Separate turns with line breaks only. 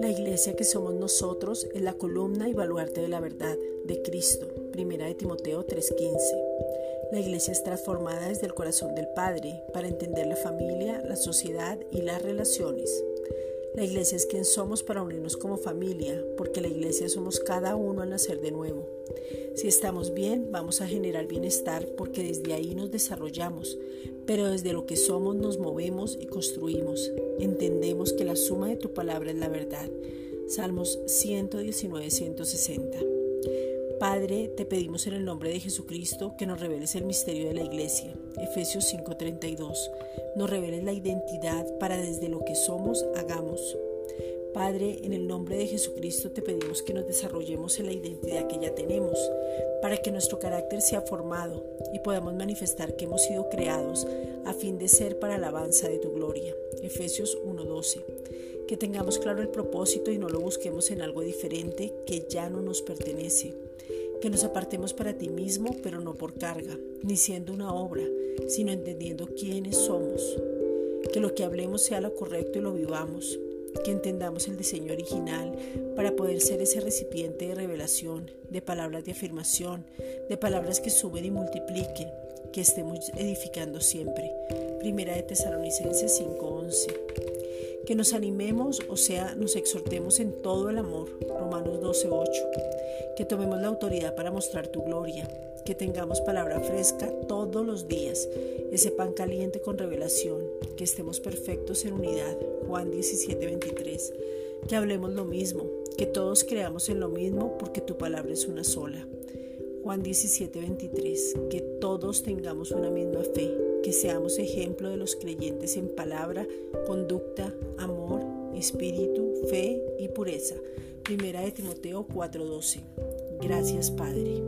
La iglesia que somos nosotros es la columna y baluarte de la verdad de Cristo. Primera de Timoteo 3:15. La iglesia es transformada desde el corazón del Padre para entender la familia, la sociedad y las relaciones. La iglesia es quien somos para unirnos como familia, porque la iglesia somos cada uno al nacer de nuevo. Si estamos bien, vamos a generar bienestar porque desde ahí nos desarrollamos, pero desde lo que somos nos movemos y construimos. Entendemos que la suma de tu palabra es la verdad. Salmos 119, 160. Padre, te pedimos en el nombre de Jesucristo que nos reveles el misterio de la Iglesia. Efesios 5:32. Nos reveles la identidad para desde lo que somos hagamos. Padre, en el nombre de Jesucristo te pedimos que nos desarrollemos en la identidad que ya tenemos, para que nuestro carácter sea formado y podamos manifestar que hemos sido creados a fin de ser para alabanza de tu gloria. Efesios 1:12 que tengamos claro el propósito y no lo busquemos en algo diferente que ya no nos pertenece, que nos apartemos para ti mismo, pero no por carga, ni siendo una obra, sino entendiendo quiénes somos, que lo que hablemos sea lo correcto y lo vivamos, que entendamos el diseño original para poder ser ese recipiente de revelación, de palabras de afirmación, de palabras que suben y multipliquen, que estemos edificando siempre. Primera de Tesalonicenses 5:11 que nos animemos, o sea, nos exhortemos en todo el amor, Romanos 12:8, que tomemos la autoridad para mostrar tu gloria, que tengamos palabra fresca todos los días, ese pan caliente con revelación, que estemos perfectos en unidad, Juan 17:23, que hablemos lo mismo, que todos creamos en lo mismo porque tu palabra es una sola. Juan 17:23, que todos tengamos una misma fe, que seamos ejemplo de los creyentes en palabra, conducta, amor, espíritu, fe y pureza. Primera de Timoteo 4:12. Gracias Padre.